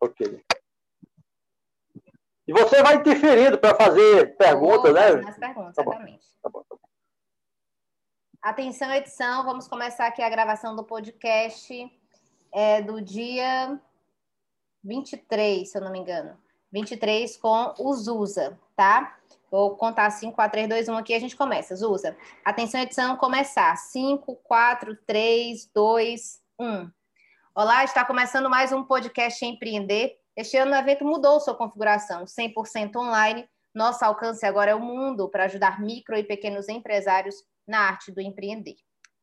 Ok. E você vai interferindo para fazer perguntas, né? Nas perguntas, tá exatamente. Tá bom, tá bom. Atenção, edição, vamos começar aqui a gravação do podcast é, do dia 23, se eu não me engano. 23 com o Zusa, tá? Vou contar 5, 4, 3, 2, 1 aqui e a gente começa. Zusa, atenção, edição, começar. 5, 4, 3, 2, 1. Olá, está começando mais um podcast Empreender. Este ano o evento mudou sua configuração, 100% online. Nosso alcance agora é o mundo para ajudar micro e pequenos empresários na arte do empreender.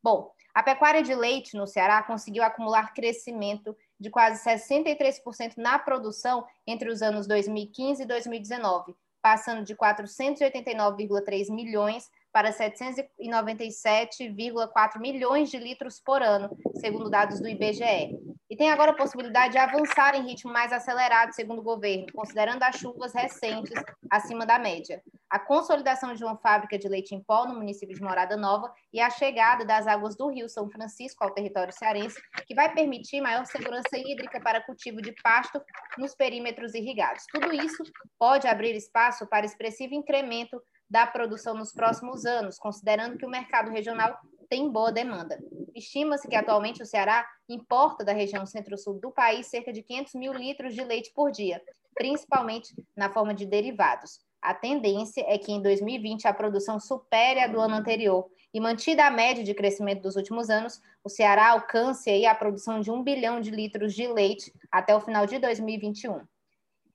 Bom, a pecuária de leite no Ceará conseguiu acumular crescimento de quase 63% na produção entre os anos 2015 e 2019, passando de 489,3 milhões para 797,4 milhões de litros por ano, segundo dados do IBGE. E tem agora a possibilidade de avançar em ritmo mais acelerado, segundo o governo, considerando as chuvas recentes acima da média. A consolidação de uma fábrica de leite em pó no município de Morada Nova e a chegada das águas do Rio São Francisco ao território cearense, que vai permitir maior segurança hídrica para cultivo de pasto nos perímetros irrigados. Tudo isso pode abrir espaço para expressivo incremento da produção nos próximos anos, considerando que o mercado regional tem boa demanda. Estima-se que atualmente o Ceará importa da região centro-sul do país cerca de 500 mil litros de leite por dia, principalmente na forma de derivados. A tendência é que em 2020 a produção supere a do ano anterior e, mantida a média de crescimento dos últimos anos, o Ceará alcance aí a produção de um bilhão de litros de leite até o final de 2021.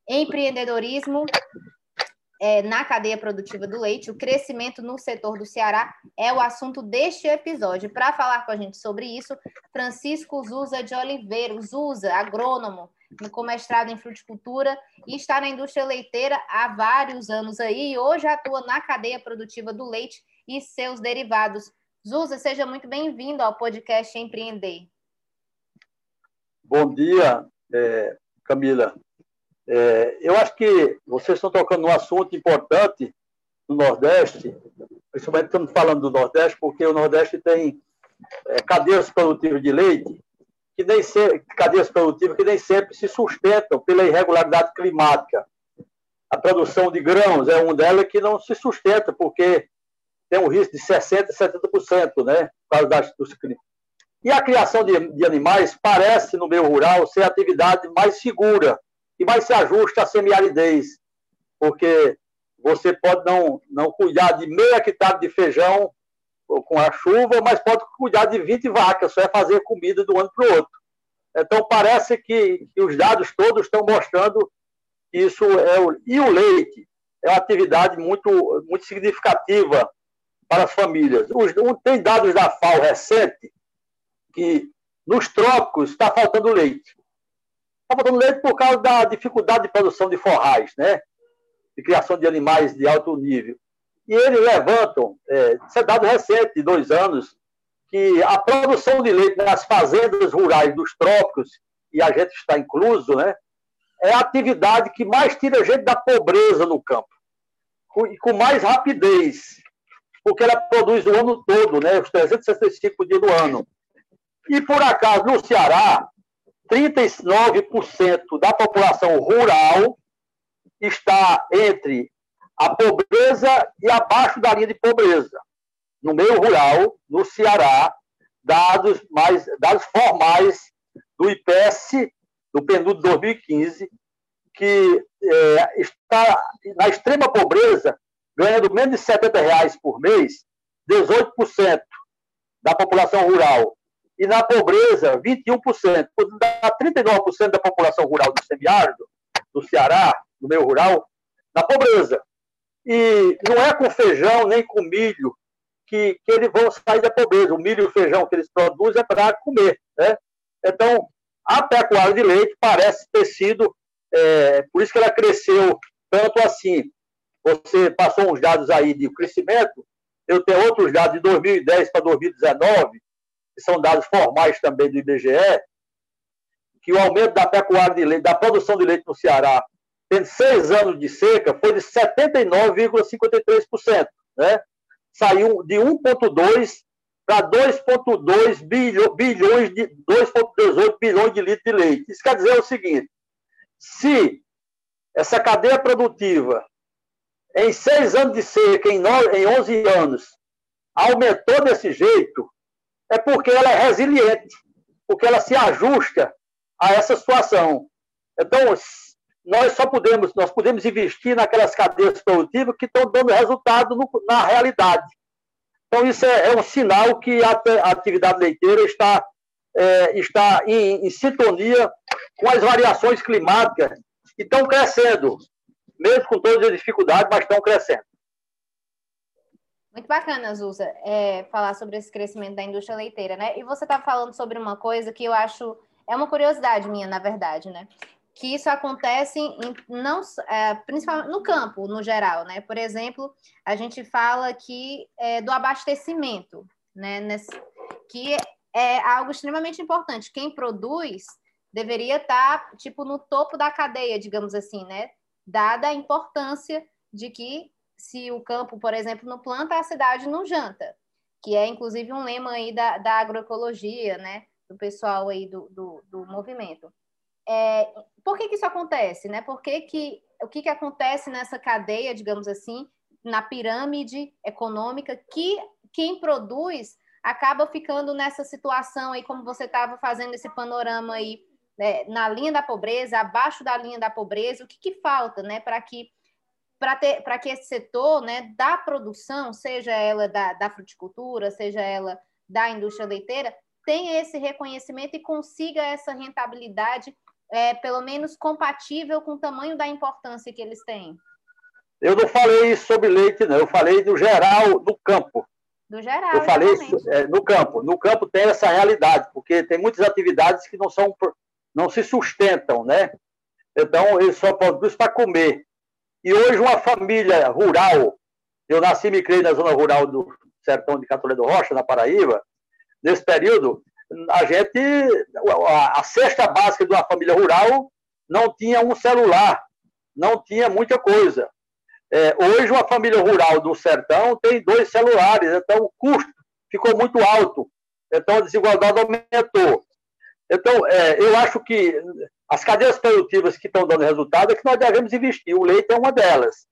Empreendedorismo é, na cadeia produtiva do leite, o crescimento no setor do Ceará é o assunto deste episódio. Para falar com a gente sobre isso, Francisco Zusa de Oliveira, Zusa, agrônomo, com mestrado em fruticultura e está na indústria leiteira há vários anos aí, e hoje atua na cadeia produtiva do leite e seus derivados. Zusa, seja muito bem-vindo ao podcast Empreender. Bom dia, é, Camila. É, eu acho que vocês estão tocando num assunto importante no Nordeste, principalmente estamos falando do Nordeste, porque o Nordeste tem é, cadeias produtivas de leite, que nem sempre, cadeias produtivas que nem sempre se sustentam pela irregularidade climática. A produção de grãos é uma delas que não se sustenta, porque tem um risco de 60%, 70%, né? Causa dos E a criação de, de animais parece, no meio rural, ser a atividade mais segura e mais se ajusta à semiaridez, porque você pode não, não cuidar de meio hectare de feijão com a chuva, mas pode cuidar de 20 vacas, só é fazer comida do ano para o outro. Então, parece que, que, os dados todos estão mostrando que isso é o. E o leite é uma atividade muito, muito significativa para as famílias. Os, tem dados da FAO recente que nos trópicos está faltando leite. Está faltando leite por causa da dificuldade de produção de forrais, né? De criação de animais de alto nível. E eles levantam, é, isso é dado recente, de dois anos, que a produção de leite nas fazendas rurais dos trópicos, e a gente está incluso, né? É a atividade que mais tira a gente da pobreza no campo. E com mais rapidez, porque ela produz o ano todo, né? Os 365 dias do ano. E, por acaso, no Ceará, 39% da população rural está entre a pobreza e abaixo da linha de pobreza. No meio rural, no Ceará, dados, mais, dados formais do IPS, do PNUD 2015, que é, está na extrema pobreza, ganhando menos de 70 reais por mês, 18% da população rural e na pobreza, 21%. Dá 39% da população rural do semiárido, do Ceará, do meio rural, na pobreza. E não é com feijão nem com milho que, que eles vão sair da pobreza. O milho e o feijão que eles produzem é para comer. Né? Então, a pecuária de leite parece ter sido, é, por isso que ela cresceu tanto assim. Você passou uns dados aí de crescimento, eu tenho outros dados de 2010 para 2019, que são dados formais também do IBGE, que o aumento da pecuária de leite, da produção de leite no Ceará, em seis anos de seca, foi de 79,53%. Né? Saiu de 1,2 para 2,2 bilhões de 2,18 bilhões de litros de leite. Isso quer dizer o seguinte: Se essa cadeia produtiva, em seis anos de seca, em, nove, em 11 anos, aumentou desse jeito, é porque ela é resiliente, porque ela se ajusta a essa situação. Então, nós só podemos, nós podemos investir naquelas cadeias produtivas que estão dando resultado no, na realidade. Então, isso é, é, um sinal que a, a atividade leiteira está, é, está em, em, sintonia com as variações climáticas que estão crescendo, mesmo com todas as dificuldades, mas estão crescendo. Muito bacana, Zusa, é, falar sobre esse crescimento da indústria leiteira, né? E você está falando sobre uma coisa que eu acho é uma curiosidade minha, na verdade, né? Que isso acontece em, não, é, principalmente no campo, no geral, né? Por exemplo, a gente fala aqui é, do abastecimento, né? Nesse, que é algo extremamente importante. Quem produz deveria estar, tá, tipo, no topo da cadeia, digamos assim, né? Dada a importância de que se o campo, por exemplo, não planta, a cidade não janta, que é inclusive um lema aí da, da agroecologia, né? Do pessoal aí do, do, do movimento. É, por que, que isso acontece, né? Por que, que o que, que acontece nessa cadeia, digamos assim, na pirâmide econômica, que quem produz acaba ficando nessa situação aí, como você estava fazendo esse panorama aí, né, na linha da pobreza, abaixo da linha da pobreza, o que, que falta, né, para que para que esse setor né, da produção, seja ela da, da fruticultura, seja ela da indústria leiteira, tenha esse reconhecimento e consiga essa rentabilidade, é, pelo menos compatível com o tamanho da importância que eles têm? Eu não falei sobre leite, não. Eu falei do geral do campo. Do geral. Eu falei é, no campo. No campo tem essa realidade, porque tem muitas atividades que não são, não se sustentam, né? Então eles só produzem para comer. E hoje uma família rural, eu nasci e me criei na zona rural do sertão de Catolé do Rocha, na Paraíba, nesse período, a gente, a, a cesta básica de uma família rural não tinha um celular, não tinha muita coisa. É, hoje uma família rural do sertão tem dois celulares, então o custo ficou muito alto, então a desigualdade aumentou. Então, é, eu acho que as cadeias produtivas que estão dando resultado é que nós devemos investir. O leite é uma delas.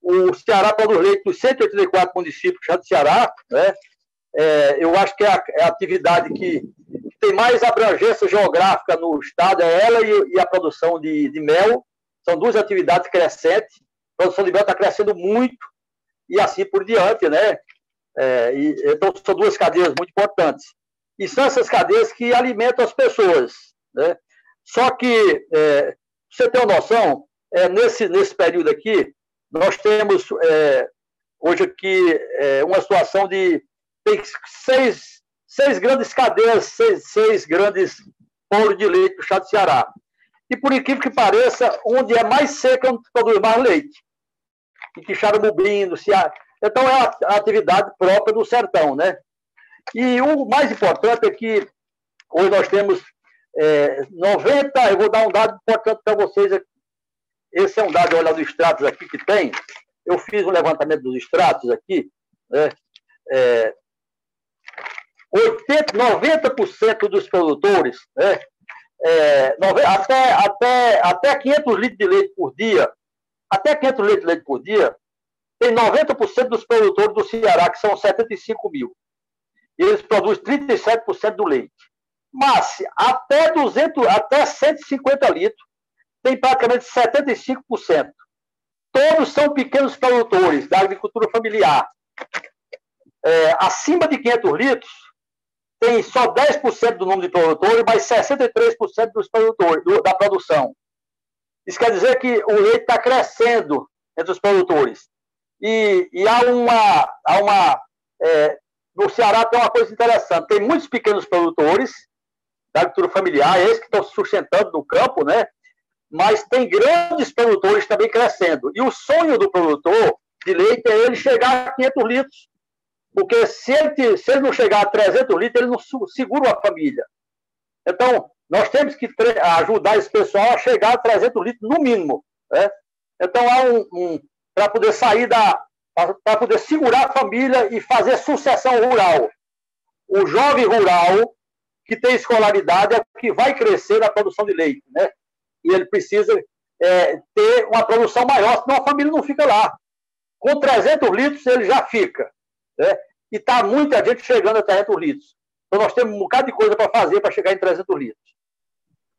O Ceará produz leite dos 184 municípios do Ceará, né? É, eu acho que é a, é a atividade que, que, tem mais abrangência geográfica no estado, é ela e, e a produção de, de, mel. São duas atividades crescentes. A produção de mel está crescendo muito e assim por diante, né? É, e, então, são duas cadeias muito importantes. E são essas cadeias que alimentam as pessoas, né? Só que, é, você tem uma noção, é, nesse, nesse período aqui, nós temos é, hoje aqui é, uma situação de tem seis, seis grandes cadeias, seis, seis grandes polos de leite do estado do Ceará. E por incrível que pareça, onde é mais seca, onde produz mais leite. Em Quixaramubim, no Ceará. Então é a atividade própria do sertão, né? E o mais importante é que hoje nós temos é, 90, eu vou dar um dado importante para vocês aqui. Esse é um dado, olha, dos extratos aqui que tem. Eu fiz um levantamento dos extratos aqui. Né? É, 80, 90% dos produtores, né? É, até, até, até 500 litros de leite por dia, até 500 litros de leite por dia, tem 90% dos produtores do Ceará, que são 75 mil. E eles produzem 37% do leite. Mas até 200, até 150 litros, tem praticamente 75%. Todos são pequenos produtores da agricultura familiar. É, acima de 500 litros, tem só 10% do número de produtores, mas 63% dos produtores, do, da produção. Isso quer dizer que o leite está crescendo entre os produtores. E, e há uma. Há uma é, no Ceará tem uma coisa interessante: tem muitos pequenos produtores da agricultura familiar, esses que estão sustentando no campo, né? Mas tem grandes produtores também crescendo. E o sonho do produtor de leite é ele chegar a 500 litros. Porque se ele, se ele não chegar a 300 litros, ele não segura uma família. Então, nós temos que ajudar esse pessoal a chegar a 300 litros no mínimo. Né? Então, há um, um para poder sair da. para poder segurar a família e fazer sucessão rural. O jovem rural, que tem escolaridade é o que vai crescer na produção de leite, né? E ele precisa é, ter uma produção maior, senão a família não fica lá. Com 300 litros ele já fica. Né? E está muita gente chegando a 300 litros. Então nós temos um bocado de coisa para fazer para chegar em 300 litros.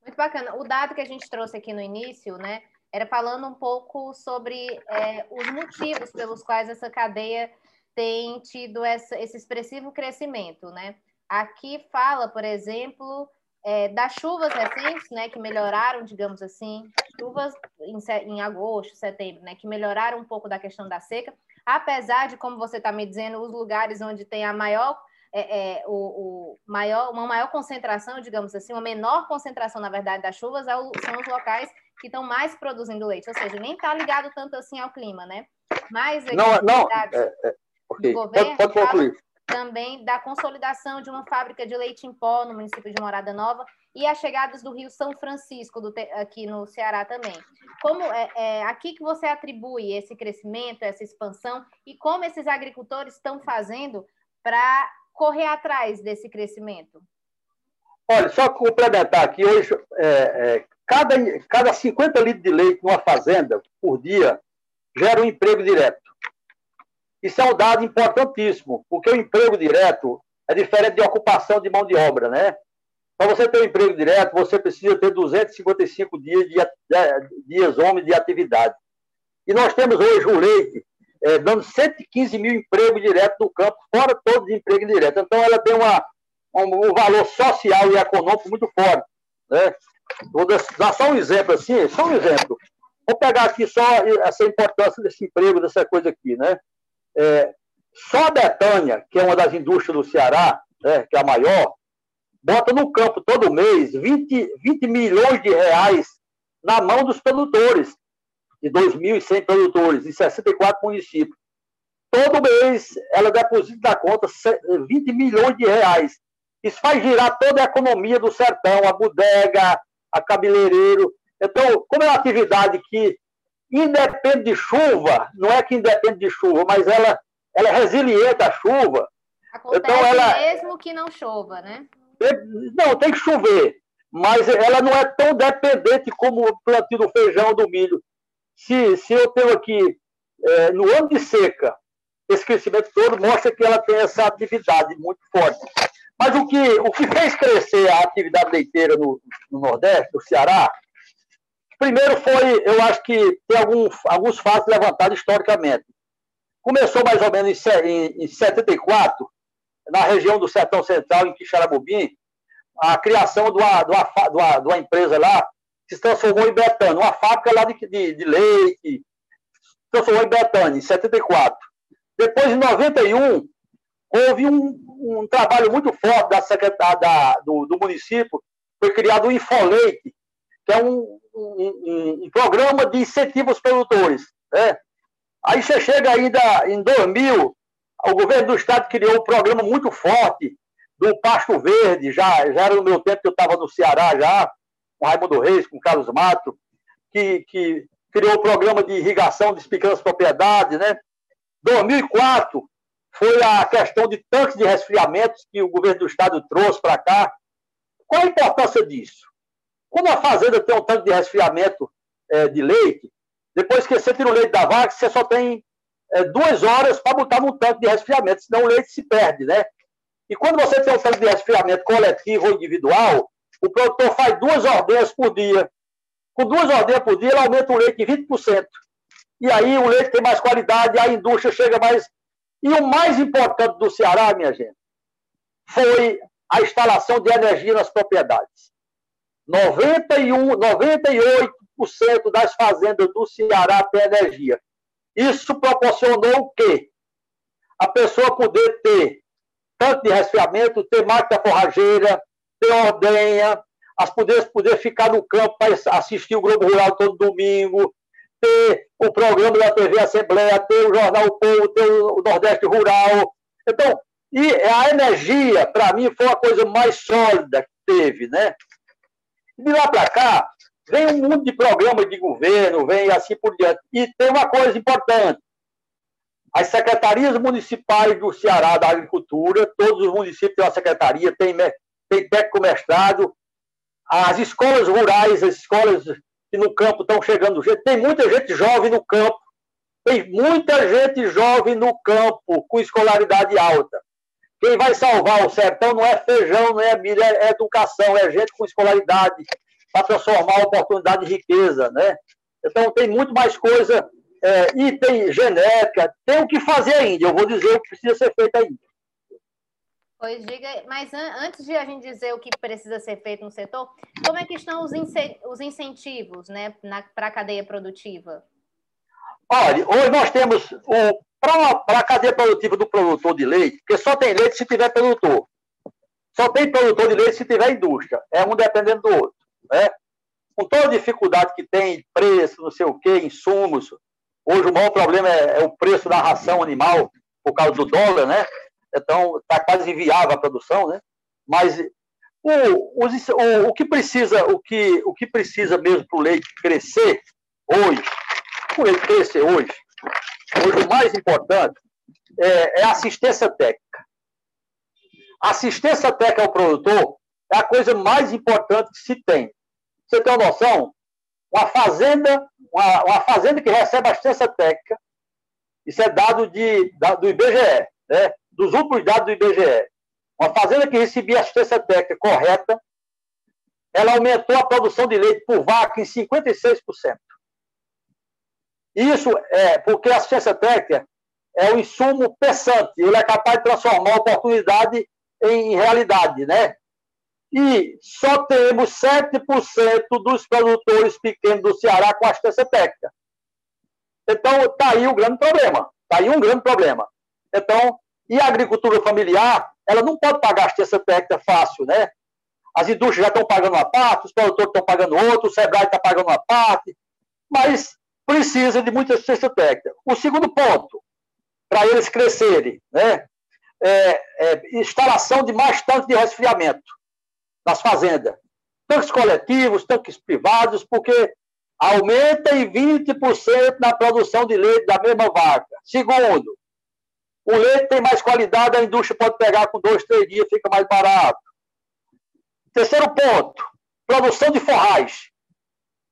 Muito bacana. O dado que a gente trouxe aqui no início, né, era falando um pouco sobre é, os motivos pelos quais essa cadeia tem tido essa, esse expressivo crescimento, né? Aqui fala, por exemplo, é, das chuvas recentes, né, que melhoraram, digamos assim, chuvas em, em, agosto, setembro, né, que melhoraram um pouco da questão da seca, apesar de, como você está me dizendo, os lugares onde tem a maior, é, é, o, o, maior, uma maior concentração, digamos assim, uma menor concentração, na verdade, das chuvas, é são os locais que estão mais produzindo leite, ou seja, nem está ligado tanto assim ao clima, né? Mas não, não, é, é, okay. do governo pode, pode concluir também da consolidação de uma fábrica de leite em pó no município de Morada Nova e as chegadas do Rio São Francisco, do, aqui no Ceará também. Como é, é aqui que você atribui esse crescimento, essa expansão e como esses agricultores estão fazendo para correr atrás desse crescimento? Olha, só complementar aqui, hoje, é, é, cada, cada 50 litros de leite numa fazenda por dia gera um emprego direto. Isso é um dado importantíssimo, porque o emprego direto é diferente de ocupação de mão de obra, né? Para você ter um emprego direto, você precisa ter 255 dias de, dias homens de atividade. E nós temos hoje o leite é, dando 115 mil empregos diretos no campo, fora todos os empregos diretos. Então, ela tem uma, um, um valor social e econômico muito forte. Né? Vou dar só um exemplo assim, só um exemplo. Vou pegar aqui só essa importância desse emprego, dessa coisa aqui, né? É, só a Betânia, que é uma das indústrias do Ceará, né, que é a maior, bota no campo todo mês 20, 20 milhões de reais na mão dos produtores, de 2.100 produtores, em 64 municípios. Todo mês ela deposita na conta 20 milhões de reais. Isso faz girar toda a economia do sertão, a bodega, a cabeleireiro. Então, como é uma atividade que independe de chuva, não é que independe de chuva, mas ela, ela é resiliente à chuva. Acontece então ela, mesmo que não chova, né? Não, tem que chover, mas ela não é tão dependente como o plantio do feijão do milho. Se, se eu tenho aqui, é, no ano de seca, esse crescimento todo mostra que ela tem essa atividade muito forte. Mas o que, o que fez crescer a atividade leiteira no, no Nordeste, no Ceará, Primeiro foi, eu acho que tem algum, alguns fatos levantados historicamente. Começou mais ou menos em, em 74, na região do Sertão Central, em Quixaramubim, a criação de uma, de, uma, de, uma, de uma empresa lá que se transformou em Betânia, uma fábrica lá de, de, de leite, se transformou em Betânia, em 74. Depois, em 91, houve um, um trabalho muito forte da da, do, do município, foi criado o Infoleite, que é um, um, um, programa de incentivo aos produtores. Né? Aí você chega ainda em 2000, o governo do estado criou um programa muito forte do Pasto Verde, já, já era no meu tempo que eu estava no Ceará já, com Raimundo Reis, com Carlos Mato, que, que criou o programa de irrigação de pequenas propriedades, né? 2004 foi a questão de tanques de resfriamentos que o governo do estado trouxe para cá. Qual a importância disso? Como a fazenda tem um tanque de resfriamento é, de leite, depois que você tira o leite da vaca, você só tem é, duas horas para botar no tanque de resfriamento, senão o leite se perde, né? E quando você tem um tanque de resfriamento coletivo ou individual, o produtor faz duas ordenhas por dia. Com duas ordenhas por dia, ele aumenta o leite em 20%. E aí o leite tem mais qualidade, a indústria chega mais. E o mais importante do Ceará, minha gente, foi a instalação de energia nas propriedades. 91, 98% das fazendas do Ceará tem energia. Isso proporcionou o quê? A pessoa poder ter tanto de resfriamento, ter máquina forrageira, ter ordenha, as poder, poder ficar no campo para assistir o Globo Rural todo domingo, ter o programa da TV Assembleia, ter o Jornal Povo, ter o Nordeste Rural. Então, e a energia, para mim, foi a coisa mais sólida que teve, né? De lá para cá, vem um mundo de programas de governo, vem assim por diante. E tem uma coisa importante: as secretarias municipais do Ceará da Agricultura, todos os municípios têm uma secretaria, tem, tem técnico mestrado, as escolas rurais, as escolas que no campo estão chegando. Tem muita gente jovem no campo. Tem muita gente jovem no campo com escolaridade alta. Quem vai salvar o sertão não é feijão, não é milho, é educação, é gente com escolaridade para transformar a oportunidade em riqueza, né? Então tem muito mais coisa é, e tem genética, tem o que fazer ainda. Eu vou dizer o que precisa ser feito ainda. Pois diga, mas antes de a gente dizer o que precisa ser feito no setor, como é que estão os, os incentivos né, para a cadeia produtiva? Olha, hoje nós temos para a cadeia produtiva do produtor de leite, porque só tem leite se tiver produtor. Só tem produtor de leite se tiver indústria. É um dependendo do outro. Né? Com toda a dificuldade que tem, preço, não sei o quê, insumos. Hoje o maior problema é, é o preço da ração animal, por causa do dólar, né? Então, está quase inviável a produção, né? Mas o, o, o, que precisa, o que, o que precisa mesmo para o leite crescer hoje, o leite crescer hoje, hoje o mais importante é, é assistência técnica. Assistência técnica ao produtor é a coisa mais importante que se tem. Você tem uma noção? Uma fazenda, uma, uma fazenda que recebe assistência técnica, isso é dado de, da, do IBGE, né? dos últimos dados do IBGE, uma fazenda que recebia assistência técnica correta, ela aumentou a produção de leite por vaca em 56%. Isso é porque a assistência técnica é um insumo pensante, ele é capaz de transformar a oportunidade em realidade, né? E só temos 7% dos produtores pequenos do Ceará com assistência técnica. Então, está aí o grande problema. Está aí um grande problema. Então, e a agricultura familiar, ela não pode pagar assistência técnica fácil, né? As indústrias já estão pagando uma parte, os produtores estão pagando outra, o Sebrae está pagando uma parte, mas precisa de muita assistência técnica. O segundo ponto, para eles crescerem, né? É, é, instalação de mais tanques de resfriamento nas fazendas. Tanques coletivos, tanques privados, porque aumenta em 20% na produção de leite da mesma vaca. Segundo, o leite tem mais qualidade, a indústria pode pegar com dois, três dias, fica mais barato. Terceiro ponto, produção de forrais.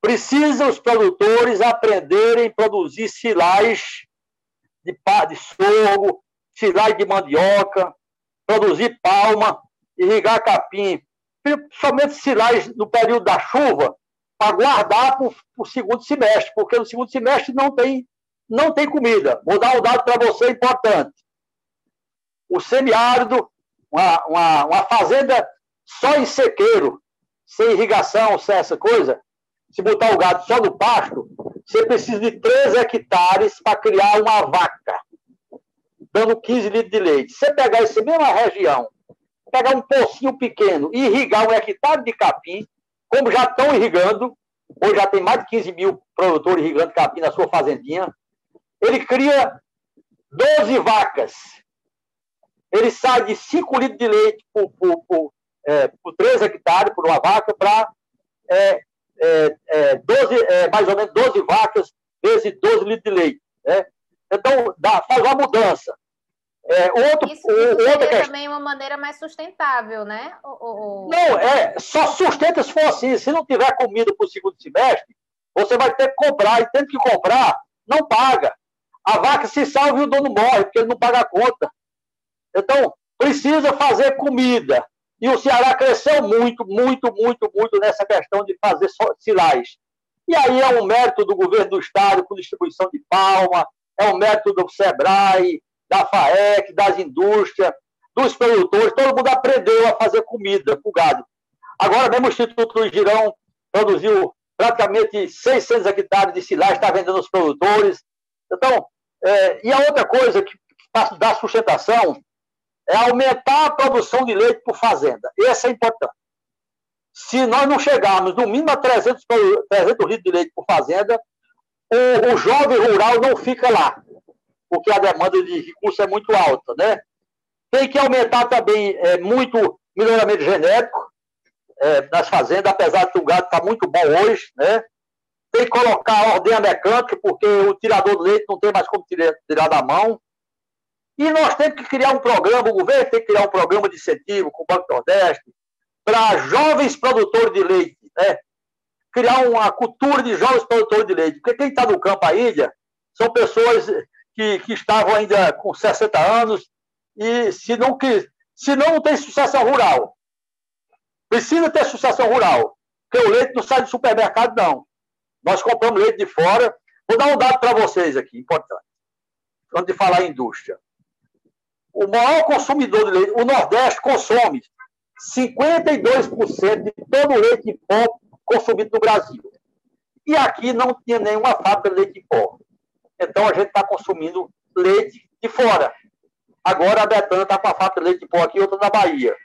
Precisa os produtores aprenderem a produzir silagem de, de sorgo, silagem de mandioca, produzir palma, irrigar capim. Somente silagem no período da chuva, para guardar para o segundo semestre, porque no segundo semestre não tem, não tem comida. Vou dar um dado para você importante o semiárido, uma, uma, uma fazenda só em sequeiro, sem irrigação, sem essa coisa, se botar o gado só no pasto, você precisa de 3 hectares para criar uma vaca, dando 15 litros de leite. Você pegar essa mesma região, pegar um pocinho pequeno e irrigar um hectare de capim, como já estão irrigando, hoje já tem mais de 15 mil produtores irrigando capim na sua fazendinha, ele cria 12 vacas ele sai de 5 litros de leite por, por, por, é, por 3 hectares por uma vaca para é, é, é, 12, é, mais ou menos 12 vacas vezes 12 litros de leite. Né? Então, dá, faz uma mudança. É, outro, isso, isso questão... também uma maneira mais sustentável, né? O, o... Não, é, só sustenta se for assim. Se não tiver comida para o segundo semestre, você vai ter que comprar, e tendo que comprar, não paga. A vaca se salva e o dono morre, porque ele não paga a conta. Então, precisa fazer comida. E o Ceará cresceu muito, muito, muito, muito nessa questão de fazer silais. E aí é um mérito do governo do Estado com distribuição de palma, é um mérito do SEBRAE, da FAEC, das indústrias, dos produtores, todo mundo aprendeu a fazer comida o gado. Agora mesmo o Instituto Girão produziu praticamente 600 hectares de silagem, está vendendo aos produtores. Então, é, e a outra coisa que, que dá sustentação é aumentar a produção de leite por fazenda. Esse é importante. Se nós não chegarmos no mínimo a 300, 300 litros de leite por fazenda, o, o, jovem rural não fica lá, porque a demanda de recursos é muito alta. Né? Tem que aumentar também é, muito melhoramento genético é, nas fazendas, apesar de o gado estar tá muito bom hoje. Né? Tem que colocar ordenha mecânica, porque o tirador de leite não tem mais como tirar, tirar da mão. E nós temos que criar um programa, o governo tem que criar um programa de incentivo com o Banco Nordeste para jovens produtores de leite, né? criar uma cultura de jovens produtores de leite. Porque quem está no campo ainda são pessoas que, que estavam ainda com 60 anos e se não, se não tem sucessão rural. Precisa ter sucessão rural. Porque o leite não sai do supermercado, não. Nós compramos leite de fora. Vou dar um dado para vocês aqui, importante. Antes de falar em indústria. O maior consumidor de leite, o Nordeste consome 52% de todo o leite em pó consumido no Brasil. E aqui não tinha nenhuma fábrica de leite em pó. Então a gente está consumindo leite de fora. Agora a Betânia está com a fábrica de leite em pó aqui, outra na Bahia.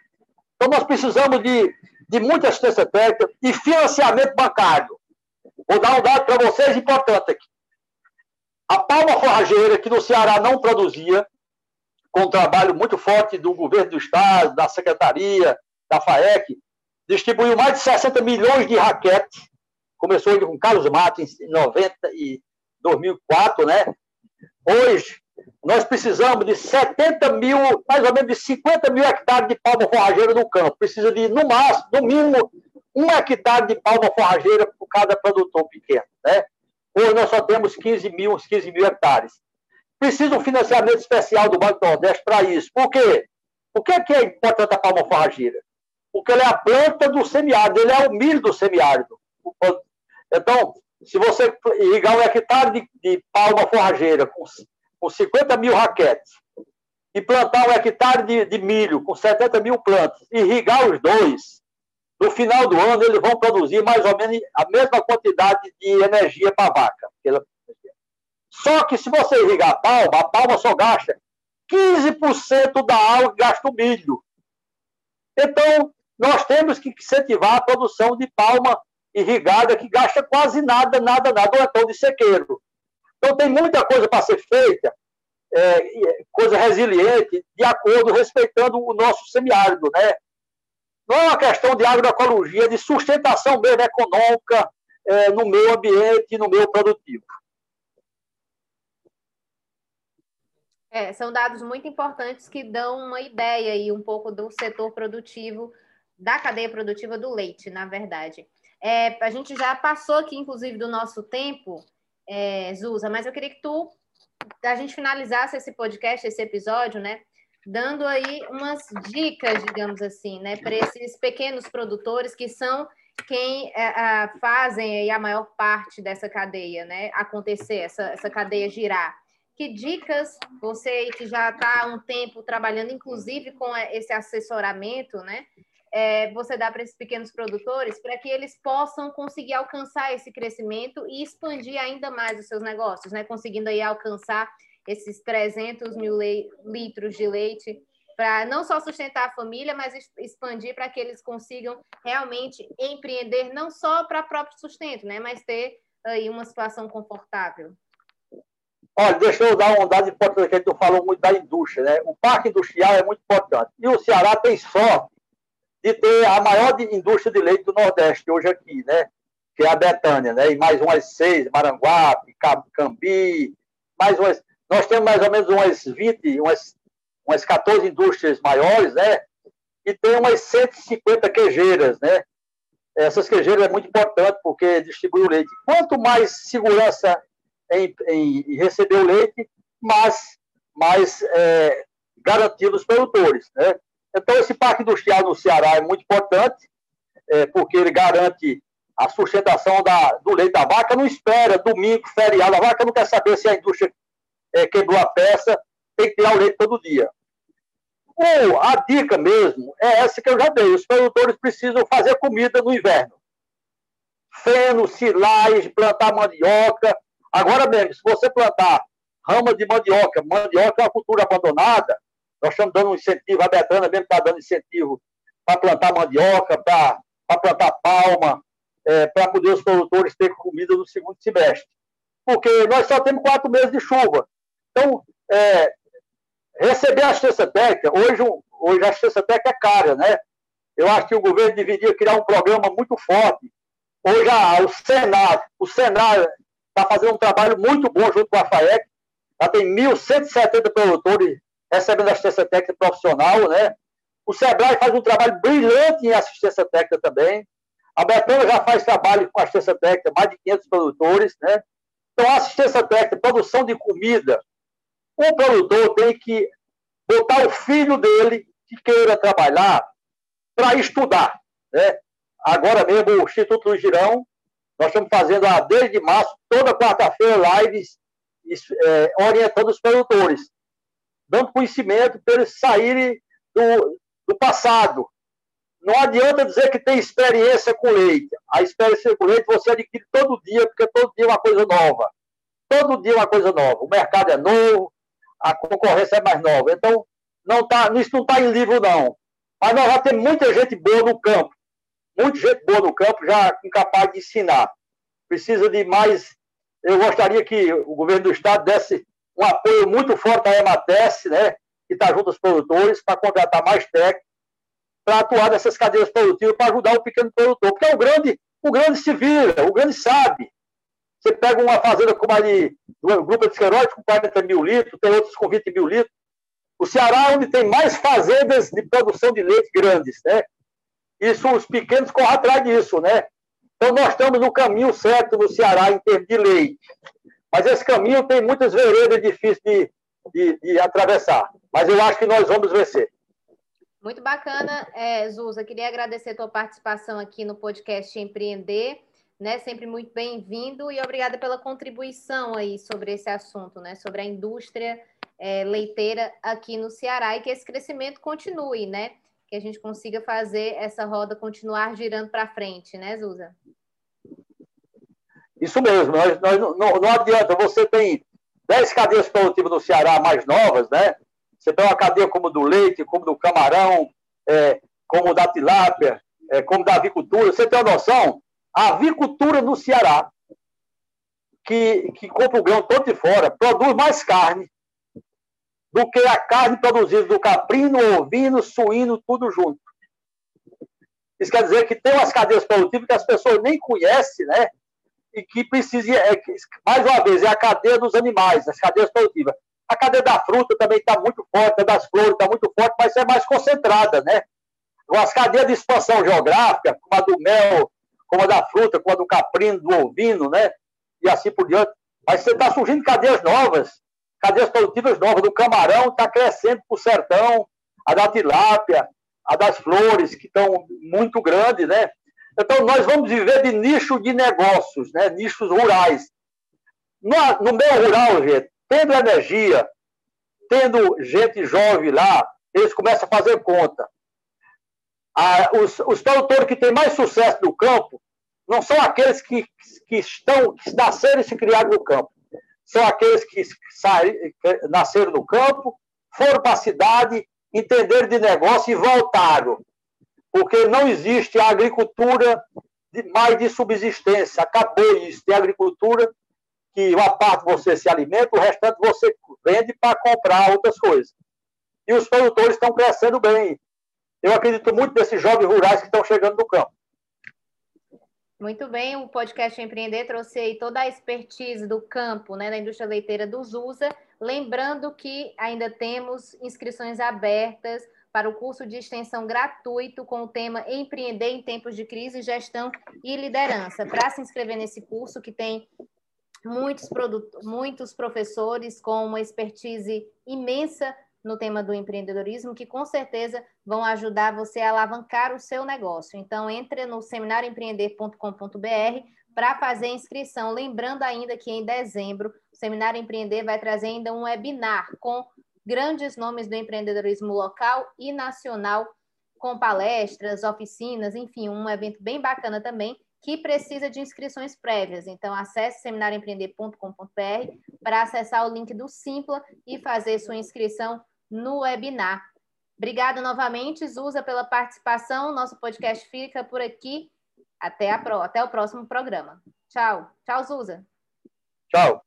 Então nós precisamos de, de muita assistência técnica e financiamento bancário. Vou dar um dado para vocês importante aqui. A palma forrageira, que no Ceará não produzia, com um trabalho muito forte do governo do Estado, da Secretaria, da FAEC, distribuiu mais de 60 milhões de raquetes. Começou com Carlos Martins em 90 e 2004, né? Hoje, nós precisamos de 70 mil, mais ou menos de 50 mil hectares de palma forrageira no campo. Precisa de, no máximo, no mínimo, um hectare de palma forrageira por cada produtor pequeno, né? Hoje nós só temos 15 mil, 15 mil hectares. Precisa um financiamento especial do Banco do Nordeste para isso. Por quê? Por que, que é importante a palma forrageira? Porque ele é a planta do semiárido, ele é o milho do semiárido. Então, se você irrigar um hectare de, de palma forrageira com, com 50 mil raquetes e plantar um hectare de, de milho com 70 mil plantas, irrigar os dois, no final do ano eles vão produzir mais ou menos a mesma quantidade de energia para a vaca. Só que se você irrigar a palma, a palma só gasta 15% da água que gasta o milho. Então, nós temos que incentivar a produção de palma irrigada, que gasta quase nada, nada, nada, ou então de sequeiro. Então, tem muita coisa para ser feita, é, coisa resiliente, de acordo, respeitando o nosso semiárido, né? Não é uma questão de agroecologia, é de sustentação mesmo econômica é, no meio ambiente e no meio produtivo. É, são dados muito importantes que dão uma ideia aí um pouco do setor produtivo, da cadeia produtiva do leite, na verdade. É, a gente já passou aqui, inclusive, do nosso tempo, é, Zusa, mas eu queria que tu, a gente finalizasse esse podcast, esse episódio, né? Dando aí umas dicas, digamos assim, né, para esses pequenos produtores que são quem é, fazem aí a maior parte dessa cadeia, né, acontecer, essa, essa cadeia girar que dicas você que já está há um tempo trabalhando, inclusive com esse assessoramento, né? É, você dá para esses pequenos produtores para que eles possam conseguir alcançar esse crescimento e expandir ainda mais os seus negócios, né? Conseguindo aí alcançar esses 300 mil litros de leite para não só sustentar a família, mas expandir para que eles consigam realmente empreender não só para próprio sustento, né? Mas ter aí uma situação confortável. Olha, deixa eu dar um dado importante que a gente falou muito da indústria, né? O parque industrial é muito importante. E o Ceará tem sorte de ter a maior indústria de leite do Nordeste hoje aqui, né? Que é a Betânia, né? E mais umas seis, Maranguape, Cambi, mais umas. Nós temos mais ou menos umas 20, umas, umas 14 indústrias maiores, né? E tem umas 150 queijeiras, né? Essas queijeiras é muito importante porque distribui o leite. Quanto mais segurança em, em receber o leite, mas mais é, garantindo os produtores. Né? Então, esse parque industrial no Ceará é muito importante, é, porque ele garante a sustentação da, do leite da vaca, não espera domingo, feriado, a vaca não quer saber se a indústria é, quebrou a peça, tem que tirar o leite todo dia. Ou a dica mesmo é essa que eu já dei: os produtores precisam fazer comida no inverno. Feno, silagem, plantar mandioca, Agora mesmo, se você plantar rama de mandioca, mandioca é uma cultura abandonada, nós estamos dando um incentivo, a Betana mesmo está dando incentivo para plantar mandioca, para plantar palma, é, para poder os produtores terem comida no segundo semestre. Porque nós só temos quatro meses de chuva. Então, é, receber a assistência técnica, hoje, hoje a assistência técnica é cara, né? Eu acho que o governo deveria criar um programa muito forte. Hoje o Senado, o Senado está fazendo um trabalho muito bom junto com a FAEC. Já tem 1.170 produtores recebendo assistência técnica profissional, né? O Sebrae faz um trabalho brilhante em assistência técnica também. A Betânia já faz trabalho com assistência técnica, mais de 500 produtores, né? Então, assistência técnica, produção de comida, o produtor tem que botar o filho dele, que queira trabalhar, para estudar, né? Agora mesmo, o Instituto Girão, nós estamos fazendo, desde março, toda quarta-feira, lives é, orientando os produtores, dando conhecimento para eles saírem do, do passado. Não adianta dizer que tem experiência com leite. A experiência com leite você adquire todo dia, porque todo dia é uma coisa nova. Todo dia é uma coisa nova. O mercado é novo, a concorrência é mais nova. Então, não tá, isso não está em livro, não. Mas nós já temos muita gente boa no campo. Muita gente boa no campo já incapaz de ensinar. Precisa de mais. Eu gostaria que o governo do Estado desse um apoio muito forte à Emates, né, que está junto aos produtores, para contratar mais técnicos, para atuar nessas cadeias produtivas, para ajudar o pequeno produtor. Porque o grande, o grande se vira, o grande sabe. Você pega uma fazenda como a de, do Grupo de Esqueróide, com 40 mil litros, tem outros com 20 mil litros. O Ceará é onde tem mais fazendas de produção de leite grandes, né? Isso, os pequenos correm atrás disso, né? Então, nós estamos no caminho certo no Ceará em termos de leite. Mas esse caminho tem muitas veredas difíceis de, de, de atravessar. Mas eu acho que nós vamos vencer. Muito bacana, é, Zuza. Queria agradecer a tua participação aqui no podcast Empreender, né? Sempre muito bem-vindo e obrigada pela contribuição aí sobre esse assunto, né? Sobre a indústria é, leiteira aqui no Ceará e que esse crescimento continue, né? Que a gente consiga fazer essa roda continuar girando para frente, né, Zuza? Isso mesmo. Nós, nós não, não adianta. Você tem 10 cadeias produtivas no Ceará mais novas, né? Você tem uma cadeia como do leite, como do camarão, é, como da tilápia, é, como da avicultura. Você tem uma noção? A avicultura no Ceará, que, que compra o grão todo de fora, produz mais carne do que a carne produzida do caprino, ovino, suíno, tudo junto. Isso quer dizer que tem umas cadeias produtivas que as pessoas nem conhecem, né? E que precisa, é, mais uma vez, é a cadeia dos animais, as cadeias produtivas. A cadeia da fruta também está muito forte, a das flores está muito forte, mas é mais concentrada, né? As cadeias de expansão geográfica, como a do mel, como a da fruta, como a do caprino, do ovino, né? E assim por diante. Mas você está surgindo cadeias novas, cadeias produtivas novas. Do camarão está crescendo para o sertão, a da tilápia, a das flores, que estão muito grandes, né? Então, nós vamos viver de nicho de negócios, né? nichos rurais. No, no meio rural, gente, tendo energia, tendo gente jovem lá, eles começam a fazer conta. Ah, os, os produtores que têm mais sucesso no campo não são aqueles que, que estão, que nasceram e se criaram no campo. São aqueles que, nasceram no campo, foram para a cidade, entenderam de negócio e voltaram. Porque não existe agricultura mais de subsistência. Acabou isso. Tem agricultura que uma parte você se alimenta, o restante você vende para comprar outras coisas. E os produtores estão crescendo bem. Eu acredito muito nesses jovens rurais que estão chegando no campo. Muito bem, o podcast Empreender trouxe aí toda a expertise do campo, né, da indústria leiteira do Zusa. Lembrando que ainda temos inscrições abertas para o curso de extensão gratuito com o tema Empreender em Tempos de Crise, Gestão e Liderança. Para se inscrever nesse curso, que tem muitos, muitos professores com uma expertise imensa no tema do empreendedorismo, que com certeza vão ajudar você a alavancar o seu negócio. Então, entre no seminarioempreender.com.br para fazer inscrição. Lembrando ainda que em dezembro, o Seminário Empreender vai trazer ainda um webinar com grandes nomes do empreendedorismo local e nacional, com palestras, oficinas, enfim, um evento bem bacana também, que precisa de inscrições prévias. Então, acesse seminarioempreender.com.br para acessar o link do Simpla e fazer sua inscrição no webinar. Obrigada novamente, Zusa, pela participação. Nosso podcast fica por aqui. Até, a, até o próximo programa. Tchau. Tchau, Zusa. Tchau.